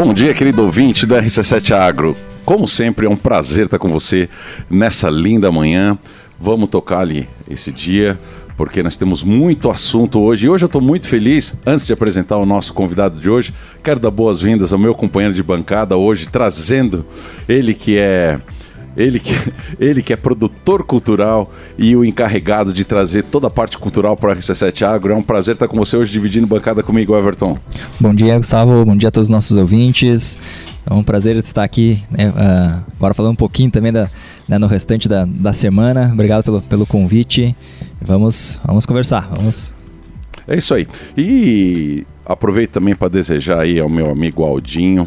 Bom dia, querido ouvinte do RC7 Agro. Como sempre, é um prazer estar com você nessa linda manhã. Vamos tocar ali esse dia, porque nós temos muito assunto hoje. E hoje eu estou muito feliz. Antes de apresentar o nosso convidado de hoje, quero dar boas-vindas ao meu companheiro de bancada hoje, trazendo ele que é ele que, ele que é produtor cultural e o encarregado de trazer toda a parte cultural para o RC7 Agro. É um prazer estar com você hoje dividindo bancada comigo, Everton. Bom dia, Gustavo. Bom dia a todos os nossos ouvintes. É um prazer estar aqui, né, uh, agora falando um pouquinho também da, né, no restante da, da semana. Obrigado pelo, pelo convite. Vamos, vamos conversar. Vamos. É isso aí. E aproveito também para desejar aí ao meu amigo Aldinho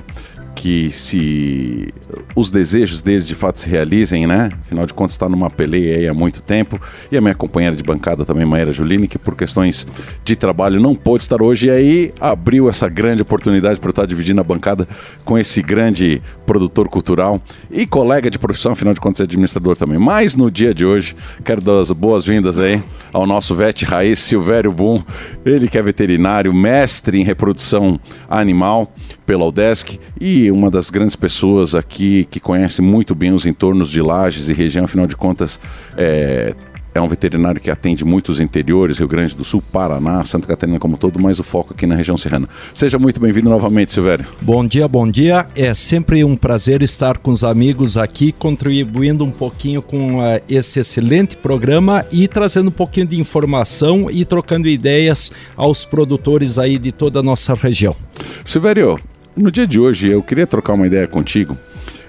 que se os desejos deles de fato se realizem, né? Afinal de contas está numa peleia aí há muito tempo. E a minha companheira de bancada também, Maíra Julini, que por questões de trabalho não pôde estar hoje e aí abriu essa grande oportunidade para eu estar dividindo a bancada com esse grande produtor cultural e colega de profissão, afinal de contas é administrador também. Mas no dia de hoje, quero dar as boas-vindas aí ao nosso vet raiz Silvério Boom, ele que é veterinário, mestre em reprodução animal pela UDESC e uma das grandes pessoas aqui que conhece muito bem os entornos de Lages e região, afinal de contas, é, é um veterinário que atende muitos interiores, Rio Grande do Sul, Paraná, Santa Catarina como todo, mas o foco aqui na região serrana. Seja muito bem-vindo novamente, Silvério. Bom dia, bom dia. É sempre um prazer estar com os amigos aqui, contribuindo um pouquinho com uh, esse excelente programa e trazendo um pouquinho de informação e trocando ideias aos produtores aí de toda a nossa região. Silvério, no dia de hoje, eu queria trocar uma ideia contigo.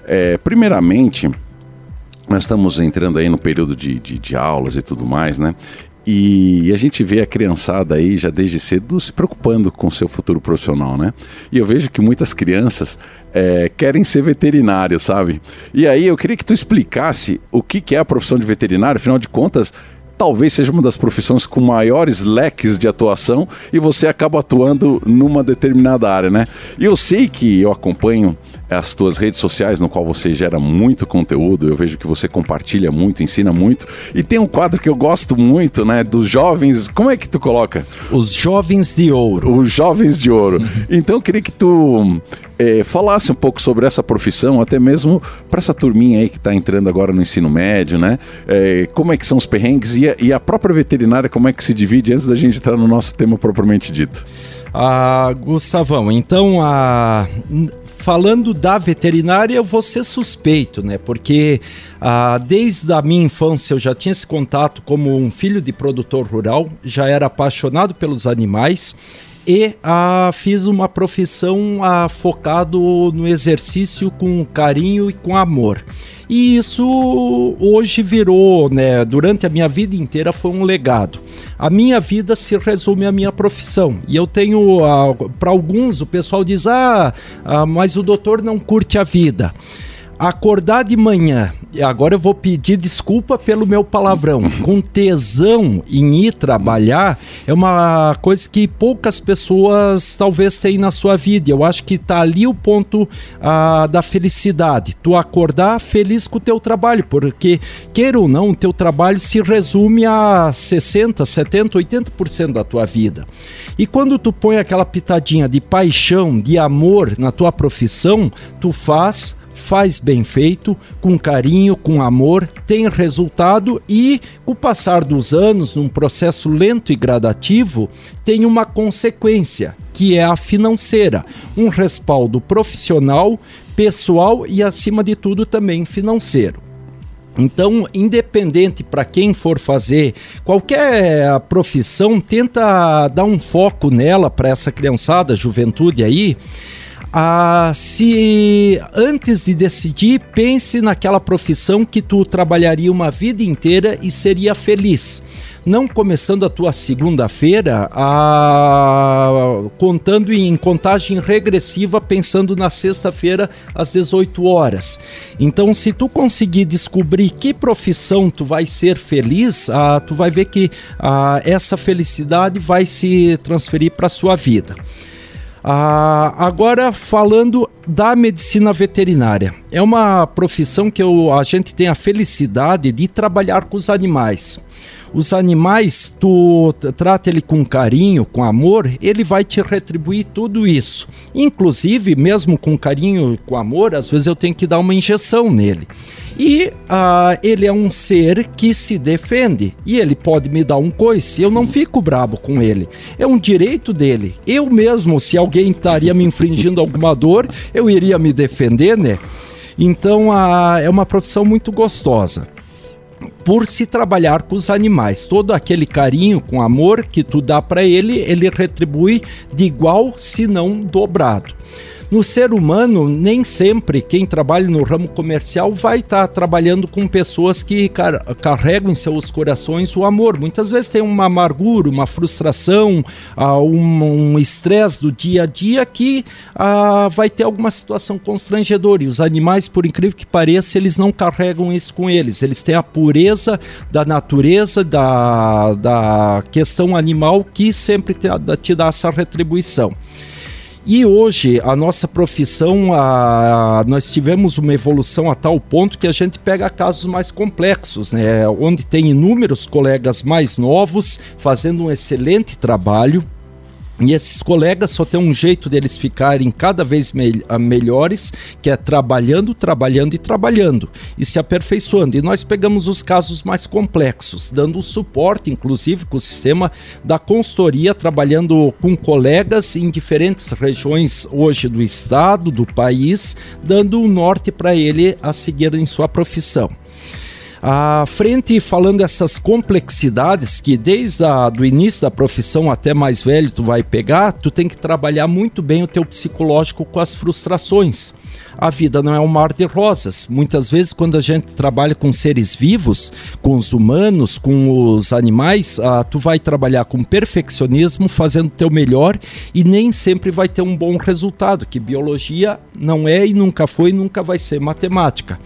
É, primeiramente, nós estamos entrando aí no período de, de, de aulas e tudo mais, né? E a gente vê a criançada aí já desde cedo se preocupando com seu futuro profissional, né? E eu vejo que muitas crianças é, querem ser veterinário, sabe? E aí eu queria que tu explicasse o que, que é a profissão de veterinário, afinal de contas, talvez seja uma das profissões com maiores leques de atuação e você acaba atuando numa determinada área, né? E eu sei que eu acompanho as tuas redes sociais, no qual você gera muito conteúdo, eu vejo que você compartilha muito, ensina muito, e tem um quadro que eu gosto muito, né, dos jovens, como é que tu coloca? Os jovens de ouro. Os jovens de ouro. então eu queria que tu é, falasse um pouco sobre essa profissão, até mesmo para essa turminha aí que está entrando agora no ensino médio, né? É, como é que são os perrengues e a, e a, própria veterinária, como é que se divide antes da gente entrar no nosso tema propriamente dito? Ah, Gustavão, então a falando da veterinária, eu vou ser suspeito, né? Porque ah, desde a minha infância eu já tinha esse contato como um filho de produtor rural, já era apaixonado pelos animais e ah, fiz uma profissão ah, focado no exercício com carinho e com amor. E isso hoje virou, né, durante a minha vida inteira foi um legado. A minha vida se resume à minha profissão. E eu tenho, ah, para alguns, o pessoal diz: ah, ah, mas o doutor não curte a vida acordar de manhã, e agora eu vou pedir desculpa pelo meu palavrão, com tesão em ir trabalhar, é uma coisa que poucas pessoas talvez têm na sua vida. Eu acho que tá ali o ponto ah, da felicidade. Tu acordar feliz com o teu trabalho, porque, queira ou não, o teu trabalho se resume a 60, 70, 80% da tua vida. E quando tu põe aquela pitadinha de paixão, de amor na tua profissão, tu faz faz bem feito, com carinho, com amor, tem resultado e, com o passar dos anos, num processo lento e gradativo, tem uma consequência, que é a financeira, um respaldo profissional, pessoal e, acima de tudo, também financeiro. Então, independente para quem for fazer qualquer profissão, tenta dar um foco nela para essa criançada, juventude aí, ah, se antes de decidir, pense naquela profissão que tu trabalharia uma vida inteira e seria feliz. Não começando a tua segunda-feira contando em contagem regressiva, pensando na sexta-feira às 18 horas. Então, se tu conseguir descobrir que profissão tu vai ser feliz, ah, tu vai ver que ah, essa felicidade vai se transferir para sua vida. Ah, agora falando da medicina veterinária, é uma profissão que eu, a gente tem a felicidade de trabalhar com os animais. Os animais, tu trata ele com carinho, com amor, ele vai te retribuir tudo isso. Inclusive, mesmo com carinho, com amor, às vezes eu tenho que dar uma injeção nele. E uh, ele é um ser que se defende. E ele pode me dar um coice. Eu não fico brabo com ele. É um direito dele. Eu mesmo, se alguém estaria me infringindo alguma dor, eu iria me defender, né? Então uh, é uma profissão muito gostosa por se trabalhar com os animais. Todo aquele carinho, com amor que tu dá para ele, ele retribui de igual, se não dobrado. No ser humano, nem sempre quem trabalha no ramo comercial vai estar tá trabalhando com pessoas que car carregam em seus corações o amor. Muitas vezes tem uma amargura, uma frustração, uh, um estresse do dia a dia que uh, vai ter alguma situação constrangedora. E os animais, por incrível que pareça, eles não carregam isso com eles. Eles têm a pureza da natureza, da, da questão animal que sempre te, te dá essa retribuição. E hoje a nossa profissão, a, nós tivemos uma evolução a tal ponto que a gente pega casos mais complexos, né? onde tem inúmeros colegas mais novos fazendo um excelente trabalho e esses colegas só tem um jeito deles ficarem cada vez me ah, melhores, que é trabalhando, trabalhando e trabalhando e se aperfeiçoando. E nós pegamos os casos mais complexos, dando suporte, inclusive, com o sistema da consultoria, trabalhando com colegas em diferentes regiões hoje do estado, do país, dando o um norte para ele a seguir em sua profissão. À frente, falando dessas complexidades que desde o início da profissão até mais velho tu vai pegar, tu tem que trabalhar muito bem o teu psicológico com as frustrações. A vida não é um mar de rosas. Muitas vezes, quando a gente trabalha com seres vivos, com os humanos, com os animais, ah, tu vai trabalhar com perfeccionismo, fazendo o teu melhor e nem sempre vai ter um bom resultado, que biologia não é e nunca foi e nunca vai ser matemática.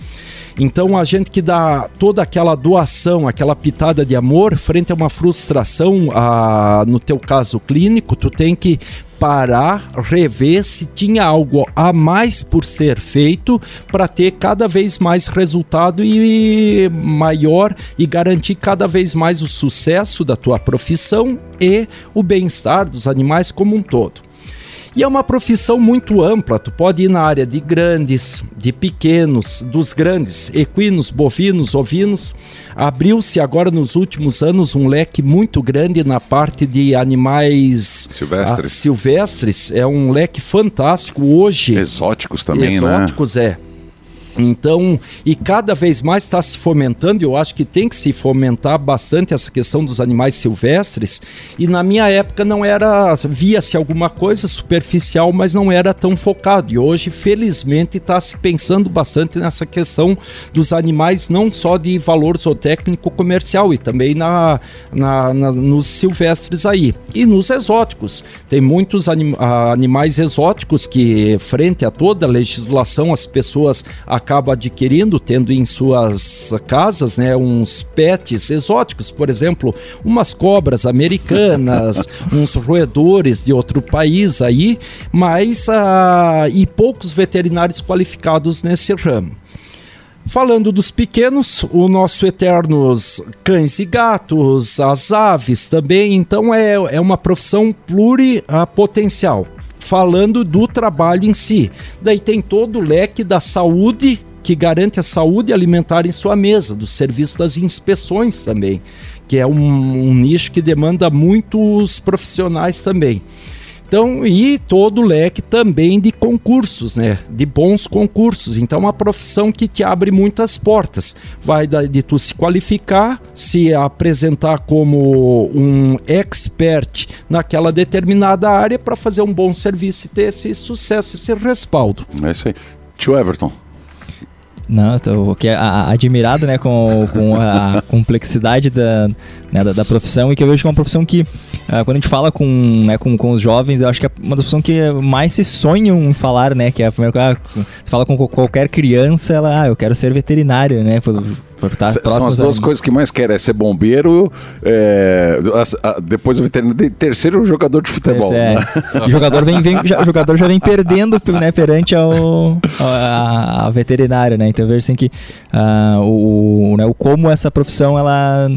Então a gente que dá toda aquela doação, aquela pitada de amor frente a uma frustração, a, no teu caso clínico, tu tem que parar, rever se tinha algo a mais por ser feito para ter cada vez mais resultado e maior e garantir cada vez mais o sucesso da tua profissão e o bem-estar dos animais como um todo. E é uma profissão muito ampla, tu pode ir na área de grandes, de pequenos, dos grandes, equinos, bovinos, ovinos. Abriu-se agora nos últimos anos um leque muito grande na parte de animais silvestres. Ah, silvestres. É um leque fantástico hoje. Exóticos também, exóticos, né? Exóticos, é. Então, e cada vez mais está se fomentando, eu acho que tem que se fomentar bastante essa questão dos animais silvestres. E na minha época não era, via-se alguma coisa superficial, mas não era tão focado. E hoje, felizmente, está se pensando bastante nessa questão dos animais, não só de valor zootécnico comercial, e também na, na, na nos silvestres aí. E nos exóticos. Tem muitos anim, animais exóticos que, frente a toda a legislação, as pessoas acaba adquirindo, tendo em suas casas, né, uns pets exóticos, por exemplo, umas cobras americanas, uns roedores de outro país aí, mas uh, e poucos veterinários qualificados nesse ramo. Falando dos pequenos, o nosso eternos cães e gatos, as aves também, então é, é uma profissão pluripotencial falando do trabalho em si. Daí tem todo o leque da saúde que garante a saúde alimentar em sua mesa, do serviço das inspeções também, que é um, um nicho que demanda muitos profissionais também. Então, e todo o leque também de concursos, né? De bons concursos. Então, é uma profissão que te abre muitas portas. Vai de tu se qualificar, se apresentar como um expert naquela determinada área para fazer um bom serviço e ter esse sucesso, esse respaldo. É isso aí. Tio Everton. Não, estou aqui admirado né, com, com a complexidade da, né, da, da, profissão e que eu vejo que é uma profissão que, uh, quando a gente fala com, né, com, com os jovens, eu acho que é uma profissão que mais se sonham em falar, né? Que é a primeira coisa, você fala com qualquer criança, ela, ah, eu quero ser veterinário, né? Por S- São as duas coisas que mais querem, é ser bombeiro, é, as- a- depois o veterinário, de- terceiro jogador de futebol. É. né? O jogador, vem, vem- já, o jogador já vem perdendo né, perante ao, a, a veterinário, né? Então eu vejo assim que ah, o, o, né, o como essa profissão ela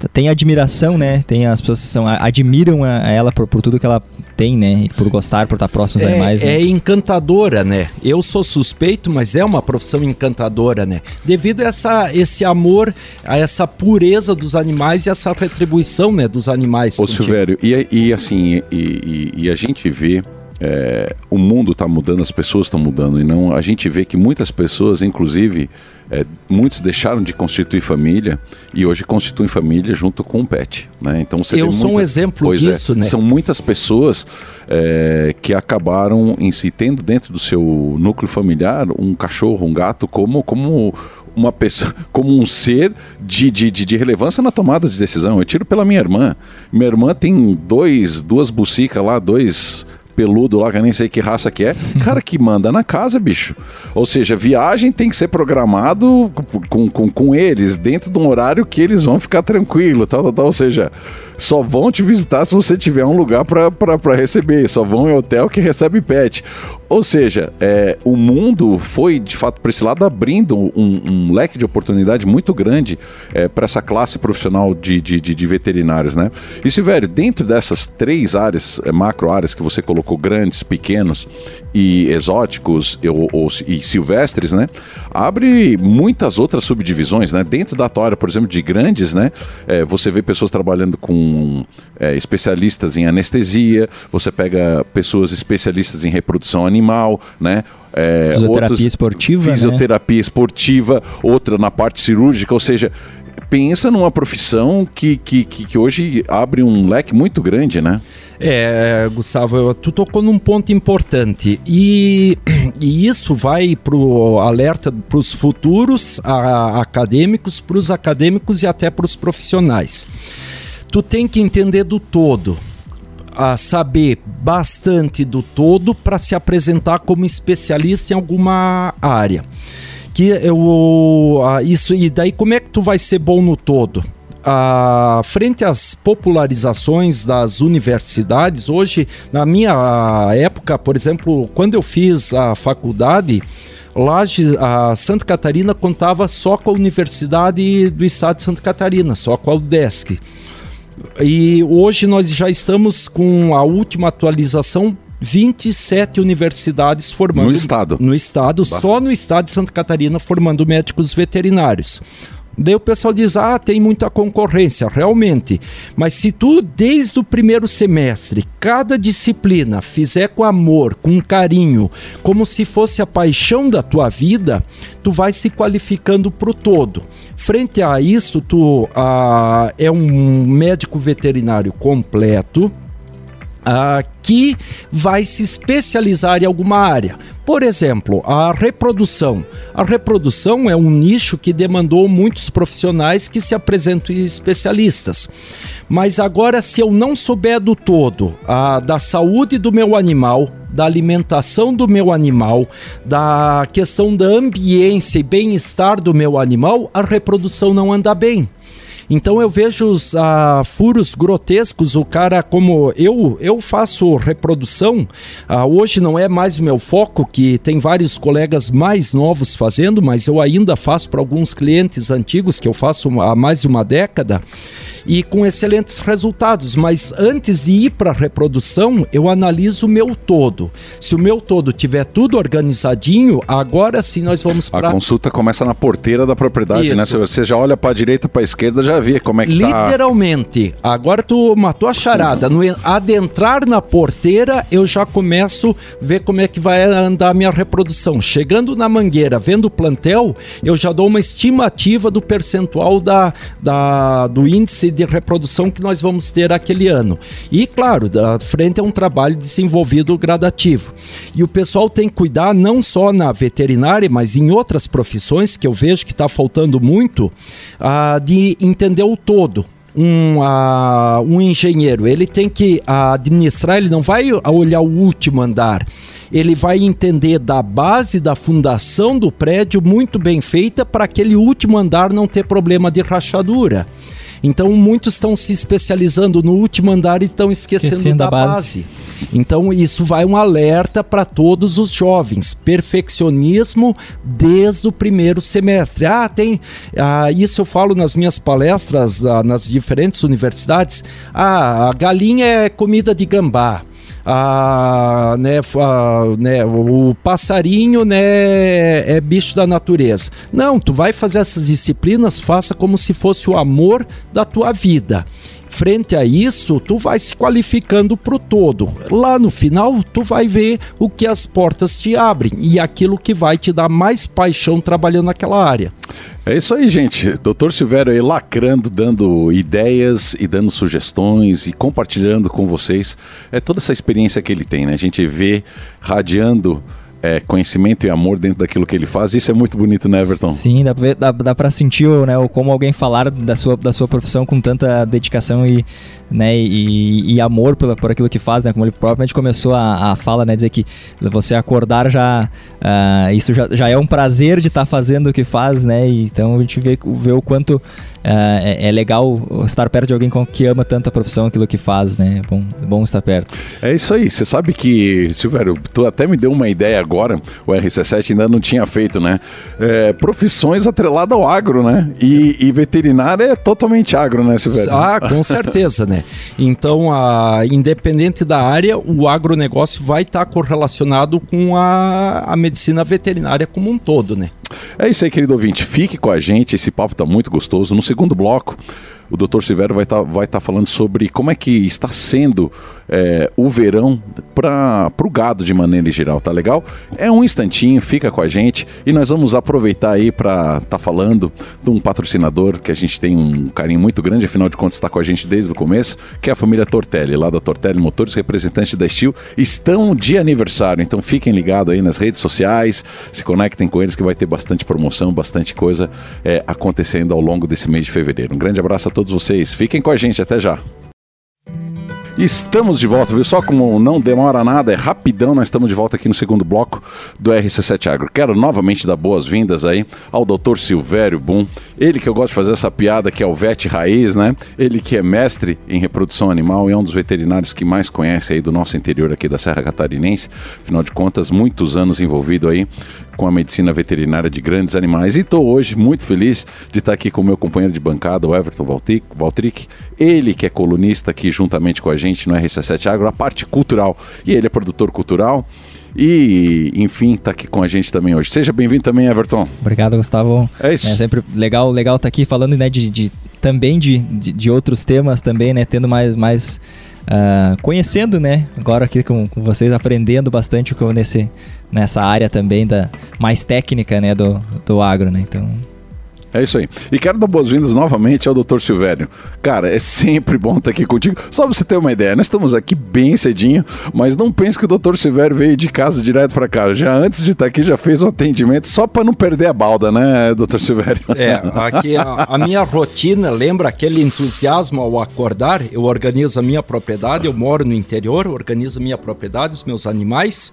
t- tem admiração, né? Tem as pessoas são, admiram a, a ela por, por tudo que ela tem, né? E por gostar, por estar próximo aos É, animais. né? é encantadora, né? Eu sou suspeito, mas é uma profissão encantadora, né? Devido a essa, esse amor, a essa pureza dos animais e essa retribuição, né, dos animais. Ô contigo. Silvério, e, e assim, e, e- e a gente vê, é, o mundo está mudando, as pessoas estão mudando, e não a gente vê que muitas pessoas, inclusive, é, muitos deixaram de constituir família e hoje constituem família junto com o pet. Né? Então você Eu sou um muita- exemplo Pois é, disso, né? São muitas pessoas é, que acabaram em si tendo dentro do seu núcleo familiar um cachorro, um gato, como, como uma pessoa, como um ser de, de, de, de relevância na tomada de decisão. Eu tiro pela minha irmã. Minha irmã tem dois, duas bucicas lá, dois peludo lá, que eu nem sei que raça que é. Cara que manda na casa, bicho. Ou seja, viagem tem que ser programado com, com, com eles, dentro de um horário que eles vão ficar tranquilo, tal, tal, tal. Ou seja, só vão te visitar se você tiver um lugar para receber. Só vão em hotel que recebe pet. Ou seja, é, o mundo foi, de fato, para esse lado, abrindo um, um leque de oportunidade muito grande é, para essa classe profissional de, de, de, de veterinários, né? E, Silvério, dentro dessas três áreas, é, macro áreas que você colocou, grandes, pequenos e exóticos e, ou, ou- e silvestres, né? Abre muitas outras subdivisões, né? Dentro da área, por exemplo, de grandes, né? É, você vê pessoas trabalhando com é, especialistas em anestesia, você pega pessoas especialistas em reprodução animal, né? É, Fisioterapia esportiva, né? Fisioterapia esportiva, outra na parte cirúrgica, ou seja, pensa numa profissão que, que, que, hoje abre um leque muito grande, né? É, Gustavo, tu tocou num ponto importante e, e isso vai pro alerta para os futuros a- acadêmicos, para os acadêmicos e até para os profissionais. Tu tem que entender do todo, a saber bastante do todo para se apresentar como especialista em alguma área. Que eu, ah, isso e daí como é que tu vai ser bom no todo? Ah, frente às popularizações das universidades, hoje, na minha época, por exemplo, quando eu fiz a faculdade, Laje, a Santa Catarina contava só com a Universidade do Estado de Santa Catarina, só com a UDESC. E hoje nós já estamos com a última atualização 27 universidades formando No estado. no estado, só no estado de Santa Catarina formando médicos veterinários. Daí o pessoal diz: "Ah, tem muita concorrência", realmente. Mas se tu desde o primeiro semestre, cada disciplina fizer com amor, com carinho, como se fosse a paixão da tua vida, tu vai se qualificando pro todo. Frente a isso, tu ah, é um médico veterinário completo, ah, que vai se especializar em alguma área. Por exemplo, a reprodução. A reprodução é um nicho que demandou muitos profissionais que se apresentam especialistas. Mas agora, se eu não souber do todo da saúde do meu animal, da alimentação do meu animal, da questão da ambiência e bem-estar do meu animal, a reprodução não anda bem. Então eu vejo os ah, furos grotescos, o cara como eu eu faço reprodução, ah, hoje não é mais o meu foco, que tem vários colegas mais novos fazendo, mas eu ainda faço para alguns clientes antigos que eu faço há mais de uma década e com excelentes resultados. Mas antes de ir para a reprodução, eu analiso o meu todo. Se o meu todo tiver tudo organizadinho, agora sim nós vamos A para consulta começa na porteira da propriedade, né? Isso. Você já olha para a direita, para a esquerda, já vê como é que tá. Literalmente. Agora tu matou a charada. No en- adentrar na porteira, eu já começo a ver como é que vai andar a minha reprodução. Chegando na mangueira, vendo o plantel, eu já dou uma estimativa do percentual da, da, do índice de reprodução que nós vamos ter aquele ano. E, claro, da frente é um trabalho desenvolvido gradativo. E o pessoal tem que cuidar não só na veterinária, mas em outras profissões que eu vejo que está faltando muito, ah, de entender o todo. um, uh, um engenheiro, ele tem que administrar, ele não vai olhar o último andar. Ele vai entender da base da fundação do prédio muito bem feita para aquele último andar não ter problema de rachadura. Então muitos estão se especializando no último andar e estão esquecendo, esquecendo da base. base. Então isso vai um alerta para todos os jovens, perfeccionismo desde o primeiro semestre. Ah, tem, ah, isso eu falo nas minhas palestras ah, nas diferentes universidades. Ah, a galinha é comida de gambá a, né, a, né, o passarinho né, é bicho da natureza. Não, tu vai fazer essas disciplinas, faça como se fosse o amor da tua vida frente a isso, tu vai se qualificando para o todo. Lá no final, tu vai ver o que as portas te abrem e aquilo que vai te dar mais paixão trabalhando naquela área. É isso aí, gente. Doutor Silvério aí lacrando, dando ideias e dando sugestões e compartilhando com vocês é toda essa experiência que ele tem, né? A gente vê radiando é, conhecimento e amor dentro daquilo que ele faz. Isso é muito bonito, né, Everton? Sim, dá, dá, dá pra sentir né, como alguém falar da sua, da sua profissão com tanta dedicação e, né, e, e amor por, por aquilo que faz, né? Como ele propriamente começou a, a fala, né? Dizer que você acordar já... Uh, isso já, já é um prazer de estar tá fazendo o que faz, né? Então a gente vê, vê o quanto é, é, legal estar perto de alguém que ama tanto a profissão, aquilo que faz, né? É bom, é bom estar perto. É isso aí. Você sabe que, Silvério, tu até me deu uma ideia agora, o RC7 ainda não tinha feito, né? É, profissões atreladas ao agro, né? E, e veterinária é totalmente agro, né, Silvério? Ah, com certeza, né? Então, a, independente da área, o agronegócio vai estar correlacionado com a, a medicina veterinária como um todo, né? É isso aí, querido ouvinte. Fique com a gente, esse papo está muito gostoso. No segundo bloco, o Dr. Silvério vai estar tá, vai tá falando sobre como é que está sendo é, o verão para o gado de maneira geral, tá legal? É um instantinho, fica com a gente e nós vamos aproveitar aí para estar tá falando de um patrocinador que a gente tem um carinho muito grande, afinal de contas está com a gente desde o começo, que é a família Tortelli, lá da Tortelli Motores, representantes da Steel, estão de aniversário, então fiquem ligados aí nas redes sociais, se conectem com eles que vai ter bastante promoção, bastante coisa é, acontecendo ao longo desse mês de fevereiro. Um grande abraço a todos vocês, fiquem com a gente, até já! Estamos de volta, viu? Só como não demora nada, é rapidão, nós estamos de volta aqui no segundo bloco do RC7 Agro. Quero novamente dar boas-vindas aí ao Dr. Silvério Boom, ele que eu gosto de fazer essa piada que é o vet raiz, né? Ele que é mestre em reprodução animal e é um dos veterinários que mais conhece aí do nosso interior aqui da Serra Catarinense. Afinal de contas, muitos anos envolvido aí com a medicina veterinária de grandes animais. E estou hoje muito feliz de estar aqui com o meu companheiro de bancada, o Everton Valtric, ele que é colunista aqui juntamente com a gente no RC7 Agro, a parte cultural. E ele é produtor cultural. E, enfim, está aqui com a gente também hoje. Seja bem-vindo também, Everton. Obrigado, Gustavo. É isso. É sempre legal legal estar tá aqui falando né, de, de também de, de, de, outros temas também, né? Tendo mais, mais uh, conhecendo, né? Agora aqui com, com vocês, aprendendo bastante com nesse, nessa área também da mais técnica, né? Do, do agro, né? Então... É isso aí. E quero dar boas-vindas novamente ao Dr. Silvério. Cara, é sempre bom estar aqui contigo. Só pra você ter uma ideia, nós estamos aqui bem cedinho, mas não pense que o Dr. Silvério veio de casa direto para cá. Já antes de estar aqui, já fez um atendimento só para não perder a balda, né, Dr. Silvério? É, aqui a, a, minha rotina lembra aquele entusiasmo ao acordar. Eu organizo a minha propriedade, eu moro no interior, organizo a minha propriedade, os meus animais.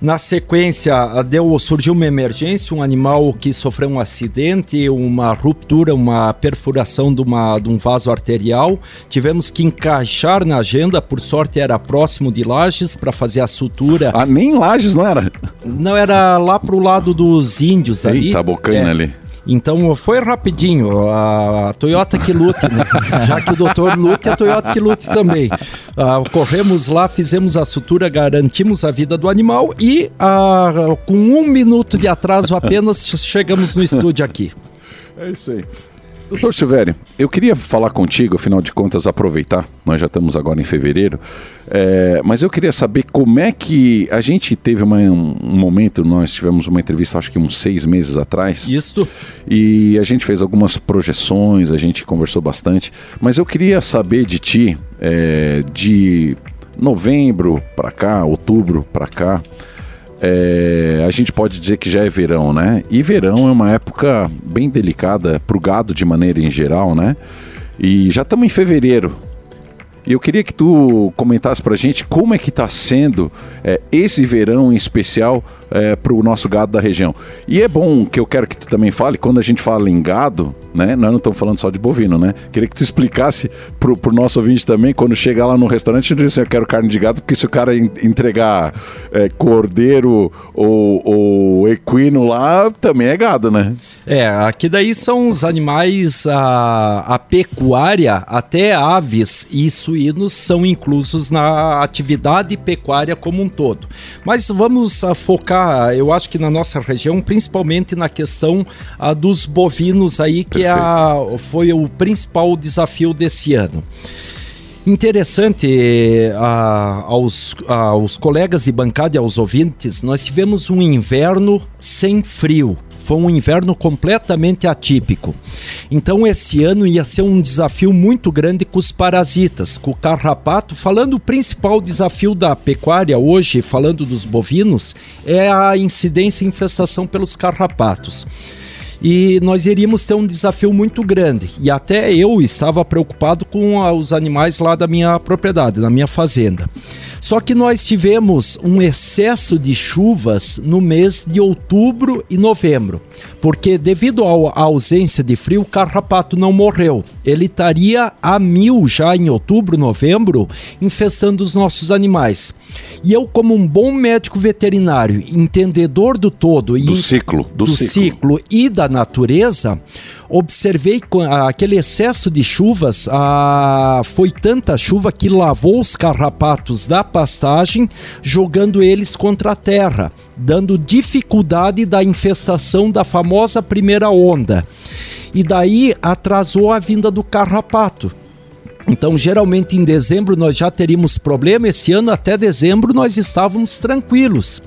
Na sequência, deu, surgiu uma emergência, um animal que sofreu um acidente, uma ruptura, uma perfuração de, uma, de um vaso arterial. Tivemos que encaixar na agenda, por sorte era próximo de Lages para fazer a sutura. Ah, nem Lages não era? Não, era lá pro lado dos índios Eita, ali. Eita, bocanha é. ali. Então foi rapidinho. A Toyota que lute, né? Já que o doutor lute, a Toyota que lute também. Uh, corremos lá, fizemos a sutura, garantimos a vida do animal e uh, com um minuto de atraso apenas chegamos no estúdio aqui. É isso aí. Doutor Silvério, eu queria falar contigo, afinal de contas, aproveitar, nós já estamos agora em fevereiro, é, mas eu queria saber como é que a gente teve uma, um, um, momento, nós tivemos uma entrevista, acho que uns seis meses atrás. Isto. E a gente fez algumas projeções, a gente conversou bastante, mas eu queria saber de ti, é, de novembro para cá, outubro para cá, é, a gente pode dizer que já é verão, né? E verão é uma época bem delicada para o gado de maneira em geral, né? E já estamos em fevereiro. E eu queria que tu comentasse pra gente como é que está sendo é, esse verão em especial é, para o nosso gado da região. E é bom que eu quero que tu também fale, quando a gente fala em gado, né? Nós não estamos falando só de bovino, né? Queria que tu explicasse pro, pro nosso ouvinte também, quando chegar lá no restaurante, eu disse, eu quero carne de gado, porque se o cara entregar é, cordeiro ou, ou, equino lá, também é gado, né? É, aqui daí são os animais, a, a pecuária, até aves e suínos são inclusos na atividade pecuária como um todo. Mas vamos a, focar, eu acho que na nossa região, principalmente na questão a, dos bovinos aí, que é a, foi o principal desafio desse ano. Interessante a, aos, aos colegas de bancada e aos ouvintes, nós tivemos um inverno sem frio. Foi um inverno completamente atípico. Então esse ano ia ser um desafio muito grande com os parasitas, com o carrapato. Falando o principal desafio da pecuária hoje, falando dos bovinos, é a incidência e infestação pelos carrapatos e nós iríamos ter um desafio muito grande. E até eu estava preocupado com os animais lá da minha propriedade, da minha fazenda. Só que nós tivemos um excesso de chuvas no mês de outubro e novembro, porque devido à ausência de frio, o carrapato não morreu. Ele estaria a mil já em outubro, novembro, infestando os nossos animais. E eu, como um bom médico veterinário, entendedor do todo do e ciclo, do, do ciclo. ciclo e da natureza, observei aquele excesso de chuvas, a, foi tanta chuva que lavou os carrapatos da pastagem, jogando eles contra a terra, dando dificuldade da infestação da famosa primeira onda. E daí atrasou a vinda do carrapato. Então, geralmente em dezembro nós já teríamos problema. Esse ano, até dezembro, nós estávamos tranquilos.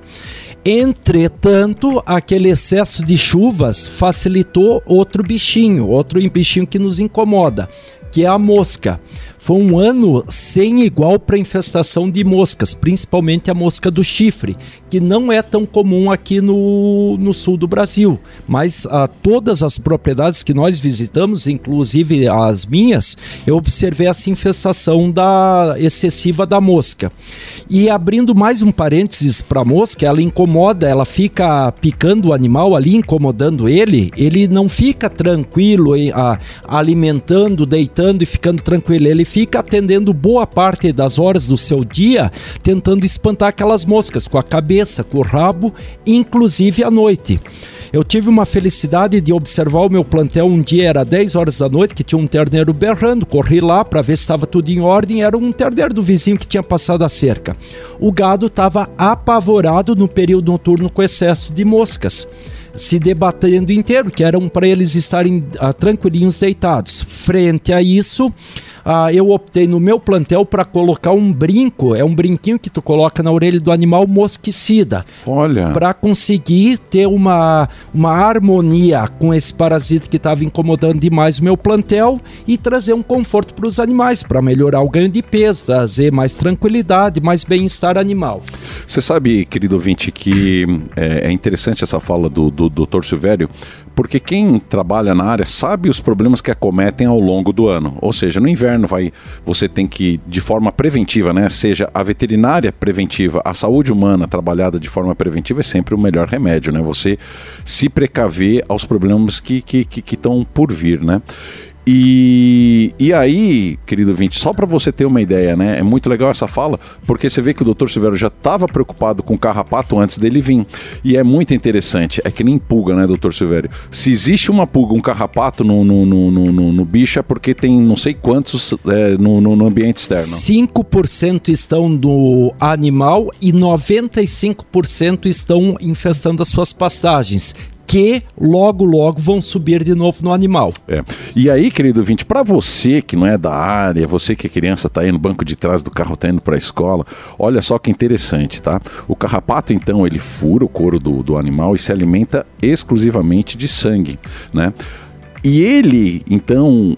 Entretanto, aquele excesso de chuvas facilitou outro bichinho, outro bichinho que nos incomoda, que é a mosca. Foi um ano sem igual para infestação de moscas, principalmente a mosca do chifre, que não é tão comum aqui no, no sul do Brasil. Mas a, ah, todas as propriedades que nós visitamos, inclusive as minhas, eu observei essa infestação da excessiva da mosca. E abrindo mais um parênteses para a mosca, ela incomoda, ela fica picando o animal ali, incomodando ele, ele não fica tranquilo, a, alimentando, deitando e ficando tranquilo. Ele fica atendendo boa parte das horas do seu dia tentando espantar aquelas moscas com a cabeça, com o rabo, inclusive à noite. Eu tive uma felicidade de observar o meu plantel um dia, era 10 horas da noite, que tinha um terneiro berrando. Corri lá para ver se estava tudo em ordem. Era um terneiro do vizinho que tinha passado a cerca. O gado estava apavorado no período noturno com excesso de moscas se debatendo inteiro, que eram para eles estarem uh, tranquilinhos deitados. Frente a isso, ah, eu optei no meu plantel para colocar um brinco, é um brinquinho que tu coloca na orelha do animal mosquicida. Olha. Para conseguir ter uma, uma harmonia com esse parasita que estava incomodando demais o meu plantel e trazer um conforto para os animais, para melhorar o ganho de peso, trazer mais tranquilidade, mais bem-estar animal. Você sabe, querido ouvinte, que é, é interessante essa fala do, do, do Dr. Silvério, porque quem trabalha na área sabe os problemas que acometem ao longo do ano. Ou seja, no inverno vai, você tem que, de forma preventiva, né? Seja a veterinária preventiva, a saúde humana trabalhada de forma preventiva é sempre o melhor remédio, né? Você se precaver aos problemas que estão que, que, que por vir, né? E, e aí, querido vinte, só para você ter uma ideia, né? É muito legal essa fala, porque você vê que o Dr. Silveiro já estava preocupado com o carrapato antes dele vir. E é muito interessante, é que nem pulga, né, Dr. Silvério? Se existe uma pulga, um carrapato no, no, no, no, no bicho, é porque tem não sei quantos é, no, no, ambiente externo. 5% estão no animal e 95% estão infestando as suas pastagens que logo, logo vão subir de novo no animal. É. E aí, querido vinte, para você que não é da área, você que é criança, está aí no banco de trás do carro, está indo para a escola, olha só que interessante, tá? O carrapato, então, ele fura o couro do, do animal e se alimenta exclusivamente de sangue, né? E ele, então,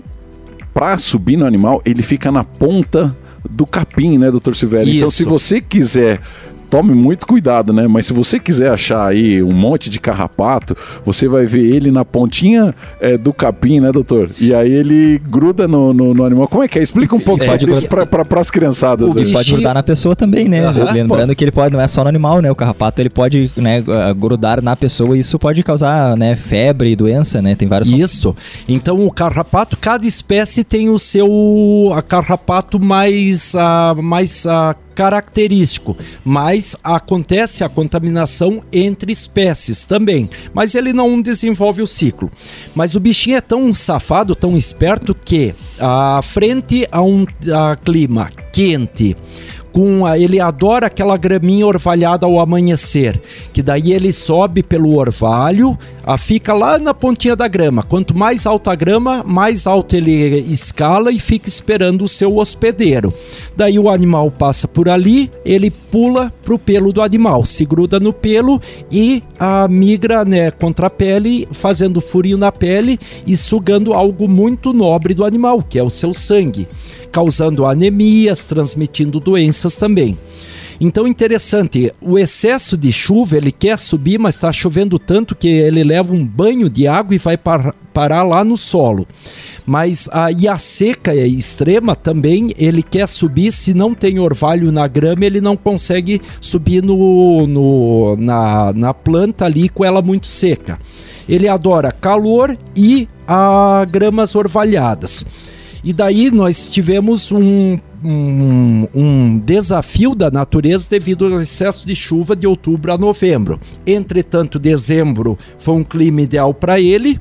para subir no animal, ele fica na ponta do capim, né, doutor Silvério? Então, se você quiser tome muito cuidado, né? Mas se você quiser achar aí um monte de carrapato, você vai ver ele na pontinha é, do capim, né, doutor? E aí ele gruda no, no, no animal. Como é que é? Explica um pouco isso para as criançadas. Ele pode grudar na pessoa também, né? Uhum. Lembrando que ele pode, não é só no animal, né? O carrapato ele pode né, grudar na pessoa e isso pode causar né, febre, doença, né? Tem vários. Isso. Então o carrapato, cada espécie tem o seu carrapato mais, uh, mais uh, característico, mas acontece a contaminação entre espécies também, mas ele não desenvolve o ciclo. Mas o bichinho é tão safado, tão esperto que, a frente a um a clima quente, com a, ele adora aquela graminha orvalhada ao amanhecer, que daí ele sobe pelo orvalho, a, fica lá na pontinha da grama. Quanto mais alta a grama, mais alto ele escala e fica esperando o seu hospedeiro. Daí o animal passa por ali, ele pula pro pelo do animal, se gruda no pelo e a, migra né, contra a pele, fazendo furinho na pele e sugando algo muito nobre do animal, que é o seu sangue, causando anemias, transmitindo doenças também. Então, interessante, o excesso de chuva, ele quer subir, mas está chovendo tanto que ele leva um banho de água e vai par parar lá no solo. Mas a, e a seca é extrema também, ele quer subir, se não tem orvalho na grama, ele não consegue subir no, no, na, na planta ali com ela muito seca. Ele adora calor e a gramas orvalhadas. E daí nós tivemos um um, um, desafio da natureza devido ao excesso de chuva de outubro a novembro. Entretanto, dezembro foi um clima ideal para ele.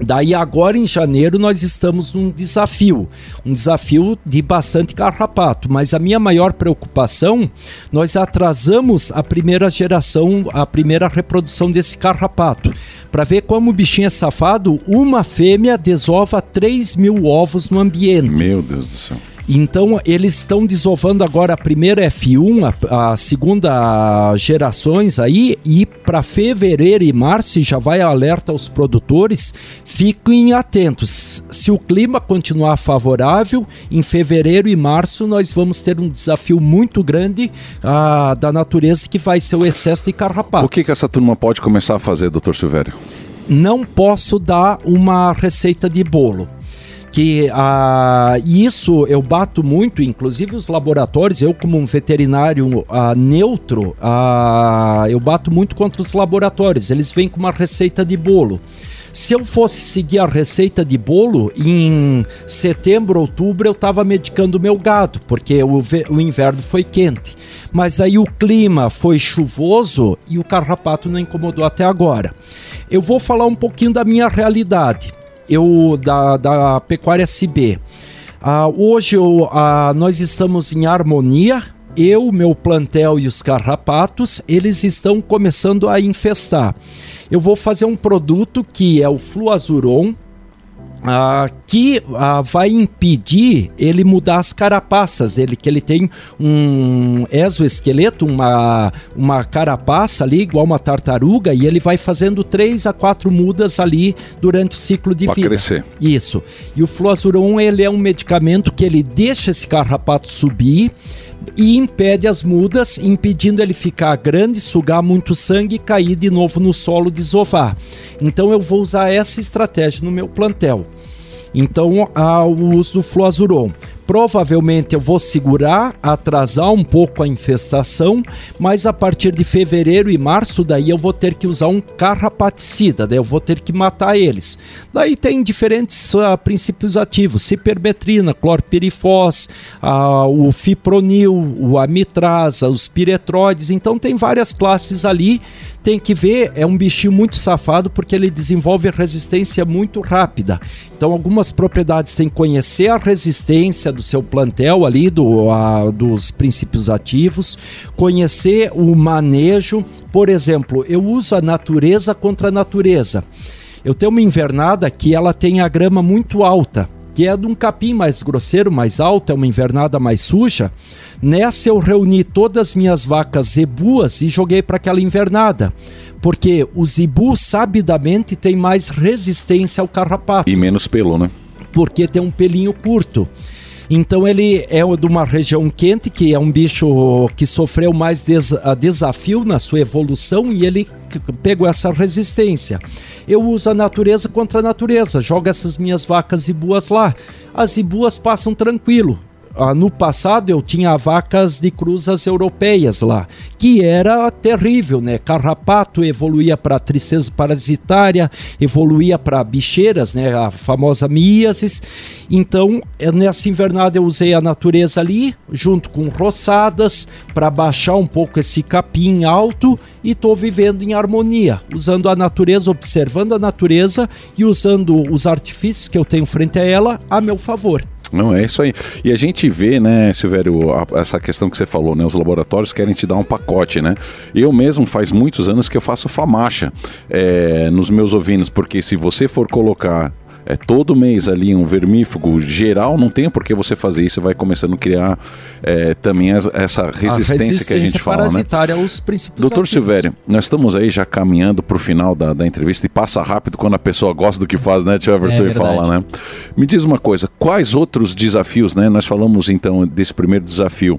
Daí agora em janeiro nós estamos num desafio, um desafio de bastante carrapato, mas a minha maior preocupação, nós atrasamos a primeira geração, a primeira reprodução desse carrapato. Para ver como o bichinho é safado, uma fêmea desova 3 mil ovos no ambiente. Meu Deus do céu. Então eles estão desovando agora a primeira F1, a, a segunda gerações aí, e para fevereiro e março já vai alerta aos produtores, fiquem atentos. Se o clima continuar favorável, em fevereiro e março nós vamos ter um desafio muito grande a, da natureza que vai ser o excesso de carrapatos. O que, que essa turma pode começar a fazer, doutor Silvério? Não posso dar uma receita de bolo que ah, isso eu bato muito, inclusive os laboratórios, eu como um veterinário ah, neutro, ah, eu bato muito contra os laboratórios, eles vêm com uma receita de bolo. Se eu fosse seguir a receita de bolo, em setembro, outubro, eu estava medicando meu gado, porque o, o inverno foi quente. Mas aí o clima foi chuvoso e o carrapato não incomodou até agora. Eu vou falar um pouquinho da minha realidade eu da, da Pecuária SB. Ah, hoje eu, ah, nós estamos em harmonia. Eu, meu plantel e os carrapatos, eles estão começando a infestar. Eu vou fazer um produto que é o Fluazuron, ah, que ah, vai impedir ele mudar as carapaças dele, que ele tem um exoesqueleto, uma, uma carapaça ali, igual uma tartaruga, e ele vai fazendo três a quatro mudas ali durante o ciclo de pra vida. crescer. Isso. E o fluazuron, ele é um medicamento que ele deixa esse carrapato subir, e impede as mudas, impedindo ele ficar grande, sugar muito sangue e cair de novo no solo desovar. Então eu vou usar essa estratégia no meu plantel. Então, o uso do fluazuron. Provavelmente eu vou segurar, atrasar um pouco a infestação, mas a partir de fevereiro e março, daí eu vou ter que usar um carrapaticida, daí eu vou ter que matar eles. Daí tem diferentes uh, princípios ativos: cipermetrina, clorpirifos, uh, o fipronil, o amitrasa, os piretroides. Então tem várias classes ali tem que ver, é um bichinho muito safado porque ele desenvolve resistência muito rápida. Então, algumas propriedades têm que conhecer a resistência do seu plantel ali, do, a, dos princípios ativos, conhecer o manejo. Por exemplo, eu uso a natureza contra a natureza. Eu tenho uma invernada que ela tem a grama muito alta que é de um capim mais grosseiro, mais alto, é uma invernada mais suja. Nessa eu reuni todas as minhas vacas zebuas e joguei para aquela invernada. Porque o zebu, sabidamente, tem mais resistência ao carrapato. E menos pelo, né? Porque tem um pelinho curto. Então ele é de uma região quente, que é um bicho que sofreu mais des desafio na sua evolução e ele pegou essa resistência. Eu uso a natureza contra a natureza, jogo essas minhas vacas e buas lá. As ibuas passam tranquilo, ah, no passado eu tinha vacas de cruzas europeias lá, que era terrível, né? Carrapato evoluía para tristeza parasitária, evoluía para bicheiras, né? A famosa miasis. Então, eh, nessa invernada eu usei a natureza ali, junto com roçadas, para baixar um pouco esse capim alto e estou vivendo em harmonia, usando a natureza, observando a natureza e usando os artifícios que eu tenho frente a ela a meu favor. Não, é isso aí. E a gente vê, né, Silvério, a, essa questão que você falou, né? Os laboratórios querem te dar um pacote, né? Eu mesmo faz muitos anos que eu faço famacha é, nos meus ovinos, porque se você for colocar é, todo mês ali um vermífugo geral, não tem por que você fazer isso, vai começando a criar é, também essa resistência, resistência, que a gente fala. Né? parasitária né? aos princípios Doutor ativos. Silvério, nós estamos aí já caminhando para o final da, da entrevista e passa rápido quando a pessoa gosta do que faz, né, Tio Everton, é, e fala, né? Me diz uma coisa, quais outros desafios, né? Nós falamos então desse primeiro desafio,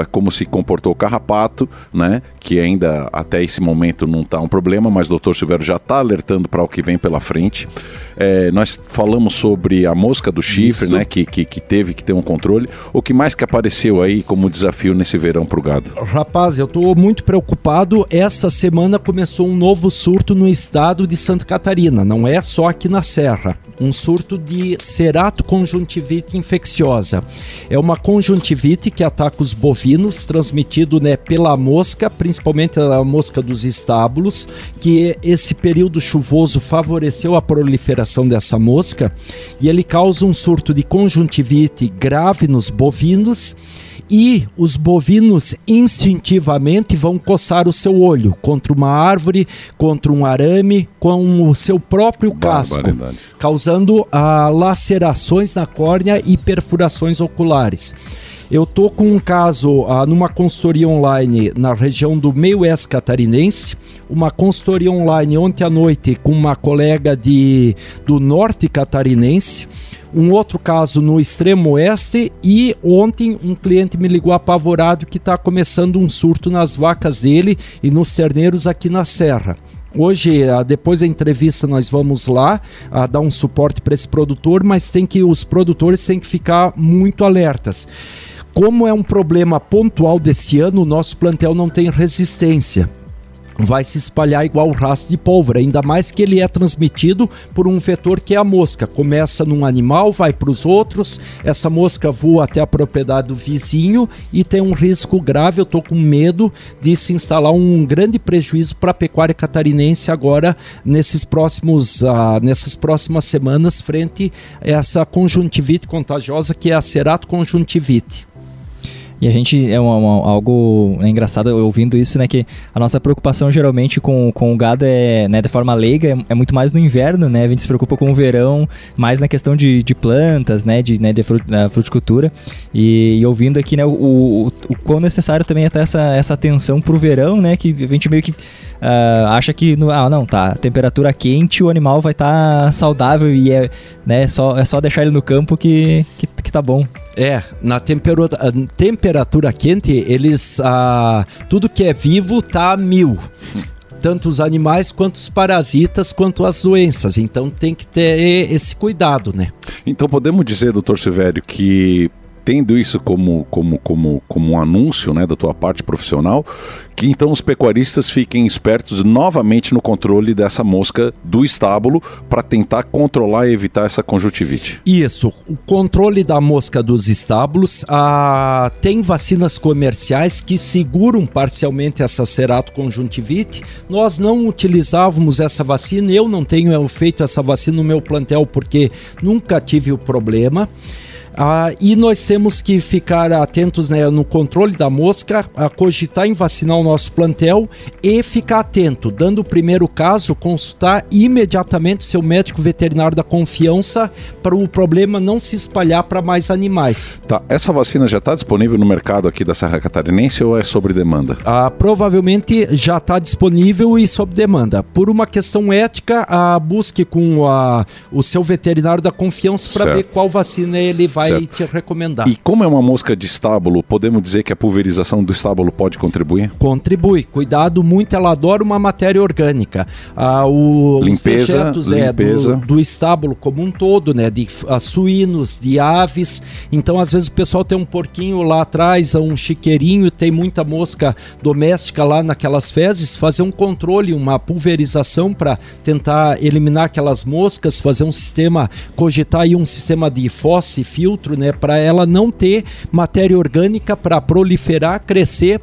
é como se comportou o carrapato, né? Que ainda até esse momento não está um problema, mas o doutor Silvério já está alertando para o que vem pela frente. É, nós falamos sobre a mosca do chifre, Isso. né? Que, que, que, teve que ter um controle. O que mais que apareceu aí como desafio nesse verão para o gado? Rapaz, eu estou muito preocupado. Essa semana começou um novo surto no estado de Santa Catarina. Não é só aqui na Serra um surto de ceratoconjuntivite infecciosa. É uma conjuntivite que ataca os bovinos, transmitido né, pela mosca, principalmente a mosca dos estábulos, que esse período chuvoso favoreceu a proliferação dessa mosca e ele causa um surto de conjuntivite grave nos bovinos e os bovinos instintivamente vão coçar o seu olho contra uma árvore, contra um arame, com o seu próprio casco, causando ah, lacerações na córnea e perfurações oculares. Eu tô com um caso ah, numa consultoria online na região do meio oeste catarinense, uma consultoria online ontem à noite com uma colega de, do norte catarinense, um outro caso no extremo oeste e ontem um cliente me ligou apavorado que está começando um surto nas vacas dele e nos terneiros aqui na serra. Hoje, ah, depois da entrevista, nós vamos lá a ah, dar um suporte para esse produtor, mas tem que os produtores têm que ficar muito alertas. Como é um problema pontual desse ano, o nosso plantel não tem resistência vai se espalhar igual o rastro de pólvora, ainda mais que ele é transmitido por um vetor que é a mosca. Começa num animal, vai para os outros, essa mosca voa até a propriedade do vizinho e tem um risco grave. Eu estou com medo de se instalar um grande prejuízo para a pecuária catarinense agora nesses próximos, uh, nessas próximas semanas frente a essa conjuntivite contagiosa que é a cerato conjuntivite. E a gente é uma, uma, algo é engraçado ouvindo isso, né? Que a nossa preocupação geralmente com, com o gado é, né, de forma leiga, é, é, muito mais no inverno, né? A gente se preocupa com o verão, mais na questão de, de plantas, né? De, né, de frut, fruticultura. E, e, ouvindo aqui, né, o, o, o quão necessário também é ter essa, essa atenção pro verão, né? Que a gente meio que uh, acha que no, ah não tá temperatura quente o animal vai estar tá saudável e é né só é só deixar ele no campo que, que, que tá bom é, na temperatura, temperatura quente, eles. Ah, tudo que é vivo tá a mil. Tanto os animais quanto os parasitas, quanto as doenças. Então tem que ter esse cuidado, né? Então podemos dizer, doutor Silvério, que tendo isso como, como, como, como um anúncio né, da tua parte profissional, que então os pecuaristas fiquem espertos novamente no controle dessa mosca do estábulo para tentar controlar e evitar essa conjuntivite. Isso, o controle da mosca dos estábulos, ah, tem vacinas comerciais que seguram parcialmente essa cerato conjuntivite. Nós não utilizávamos essa vacina, eu não tenho feito essa vacina no meu plantel porque nunca tive o problema. Ah, e nós temos que ficar atentos né, no controle da mosca, a cogitar em vacinar o nosso plantel e ficar atento. Dando o primeiro caso, consultar imediatamente seu médico veterinário da confiança para o problema não se espalhar para mais animais. Tá, essa vacina já está disponível no mercado aqui da Serra Catarinense ou é sobre demanda? Ah, provavelmente já está disponível e sob demanda. Por uma questão ética, ah, busque com a, o seu veterinário da confiança para ver qual vacina ele vai vai Certo. te recomendar. E como é uma mosca de estábulo, podemos dizer que a pulverização do estábulo pode contribuir? Contribui. Cuidado muito, ela adora uma matéria orgânica. Ah, o, Limpeza, os dejetos é, limpeza. do, do estábulo como um todo, né? De ah, suínos, de aves. Então, às vezes, o pessoal tem um porquinho lá atrás, um chiqueirinho, tem muita mosca doméstica lá naquelas fezes. Fazer um controle, uma pulverização para tentar eliminar aquelas moscas, fazer um sistema, cogitar aí um sistema de fosse, filtro, né? Para ela não ter matéria orgânica para proliferar, crescer,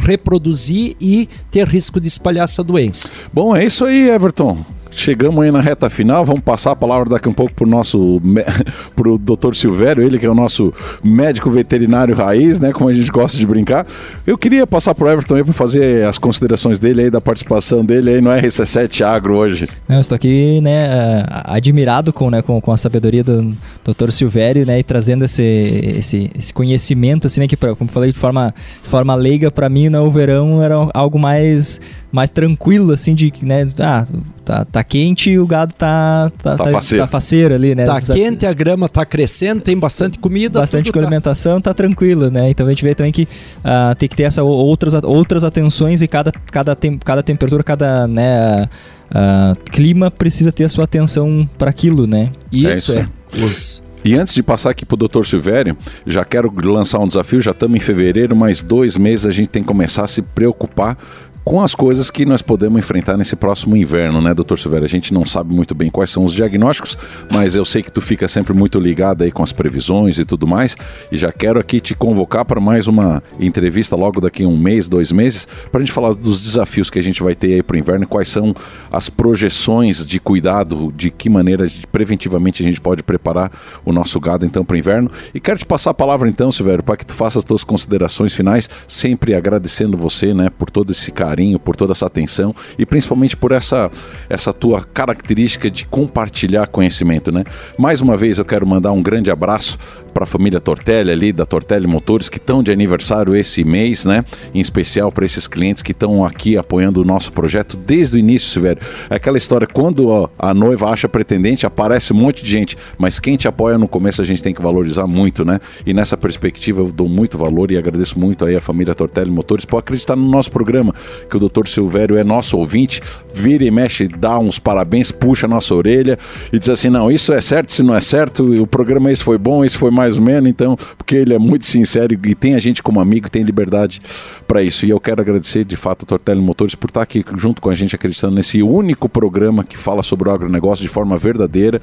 reproduzir e ter risco de espalhar essa doença. Bom, é isso aí, Everton. Chegamos aí na reta final, vamos passar a palavra daqui um pouco pro nosso pro Dr. Silvério, ele que é o nosso médico veterinário raiz, né, como a gente gosta de brincar. Eu queria passar pro Everton aí para fazer as considerações dele aí da participação dele aí no RC7 Agro hoje. Eu estou aqui, né, admirado com, né, com, com a sabedoria do Dr. Silvério, né, e trazendo esse, esse, esse conhecimento, assim, né, que, pra- como falei de forma, de forma leiga, para mim, né, o verão era algo mais, mais tranquilo, assim, de, que, né, ah, tá, tá quente e o gado tá, tá, Tá faceiro. tá faceiro ali, né. Tá Precisa- quente, a grama tá crescendo, tem bastante comida. bastante tudo tá- alimentação, tá tranquilo, né? Então a gente vê também que ah, tem que ter essa o- outras, outras atenções e cada, cada, tem, cada temperatura, cada né, ah, clima precisa ter a sua atenção para aquilo, né? Isso É é. Os... E antes de passar aqui pro Dr. Silvério, já quero lançar um desafio, já estamos em fevereiro, mais dois meses a gente tem que começar a se preocupar com as coisas que nós podemos enfrentar nesse próximo inverno, né, doutor Silvério? A gente não sabe muito bem quais são os diagnósticos, mas eu sei que tu fica sempre muito ligado aí com as previsões e tudo mais, e já quero aqui te convocar para mais uma entrevista logo daqui a um mês, dois meses, para a gente falar dos desafios que a gente vai ter aí para o inverno e quais são as projeções de cuidado, de que maneira preventivamente a gente pode preparar o nosso gado então para o inverno. E quero te passar a palavra então, Silvério, para que tu faça as tuas considerações finais, sempre agradecendo você, né, por todo esse carinho, por toda essa atenção e principalmente por essa essa tua característica de compartilhar conhecimento, né? Mais uma vez eu quero mandar um grande abraço para a família Tortelli ali da Tortelli Motores que estão de aniversário esse mês, né? Em especial para esses clientes que estão aqui apoiando o nosso projeto desde o início, Silvério. É aquela história quando ó, a noiva acha pretendente, aparece um monte de gente, mas quem te apoia no começo a gente tem que valorizar muito, né? E nessa perspectiva eu dou muito valor e agradeço muito aí a família Tortelli Motores por acreditar no nosso programa, que o Dr. Silvério é nosso ouvinte, vira e mexe, dá uns parabéns, puxa a nossa orelha e diz assim: não, isso é certo, se não é certo, o programa esse foi bom, esse foi mais ou menos, então, porque ele é muito sincero e tem a gente como amigo, tem liberdade para isso. E eu quero agradecer de fato a Tortelli Motores por estar aqui junto com a gente, acreditando nesse único programa que fala sobre o agronegócio de forma verdadeira,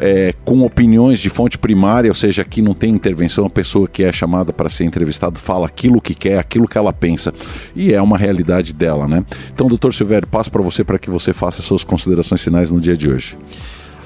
é, com opiniões de fonte primária, ou seja, aqui não tem intervenção, a pessoa que é chamada para ser entrevistado fala aquilo que quer, aquilo que ela pensa. E é uma realidade dela, né? Então, doutor Silvério, passo para você para que você faça suas considerações finais no dia de hoje.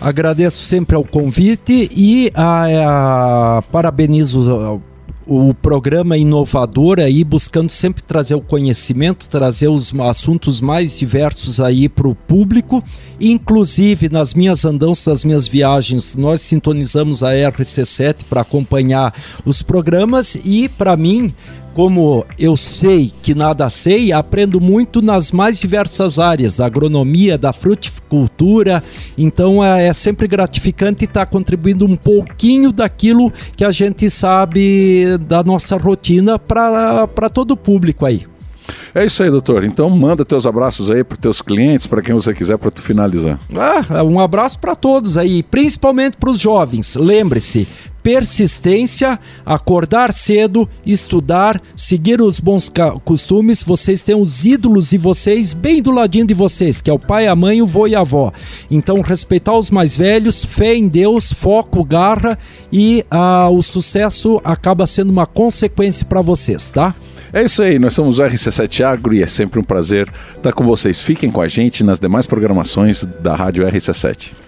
Agradeço sempre ao convite e a, a- parabenizo o, programa inovador aí, buscando sempre trazer o conhecimento, trazer os assuntos mais diversos aí para o público. Inclusive, nas minhas andanças, nas minhas viagens, nós sintonizamos a RC7 para acompanhar os programas e, para mim, como eu sei que nada sei, aprendo muito nas mais diversas áreas, da agronomia, da fruticultura. Então é, é sempre gratificante estar contribuindo um pouquinho daquilo que a gente sabe da nossa rotina para todo o público aí. É isso aí, doutor. Então manda teus abraços aí para teus clientes, para quem você quiser, para tu finalizar. Ah, um abraço para todos aí, principalmente para os jovens. Lembre-se, persistência, acordar cedo, estudar, seguir os bons costumes. Vocês têm os ídolos de vocês bem do ladinho de vocês, que é o pai, a mãe, o vô e a avó. Então, respeitar os mais velhos, fé em Deus, foco, garra e ah, o sucesso acaba sendo uma consequência para vocês, tá? É isso aí, nós somos o RC7 Agro e é sempre um prazer estar com vocês. Fiquem com a gente nas demais programações da Rádio RC7.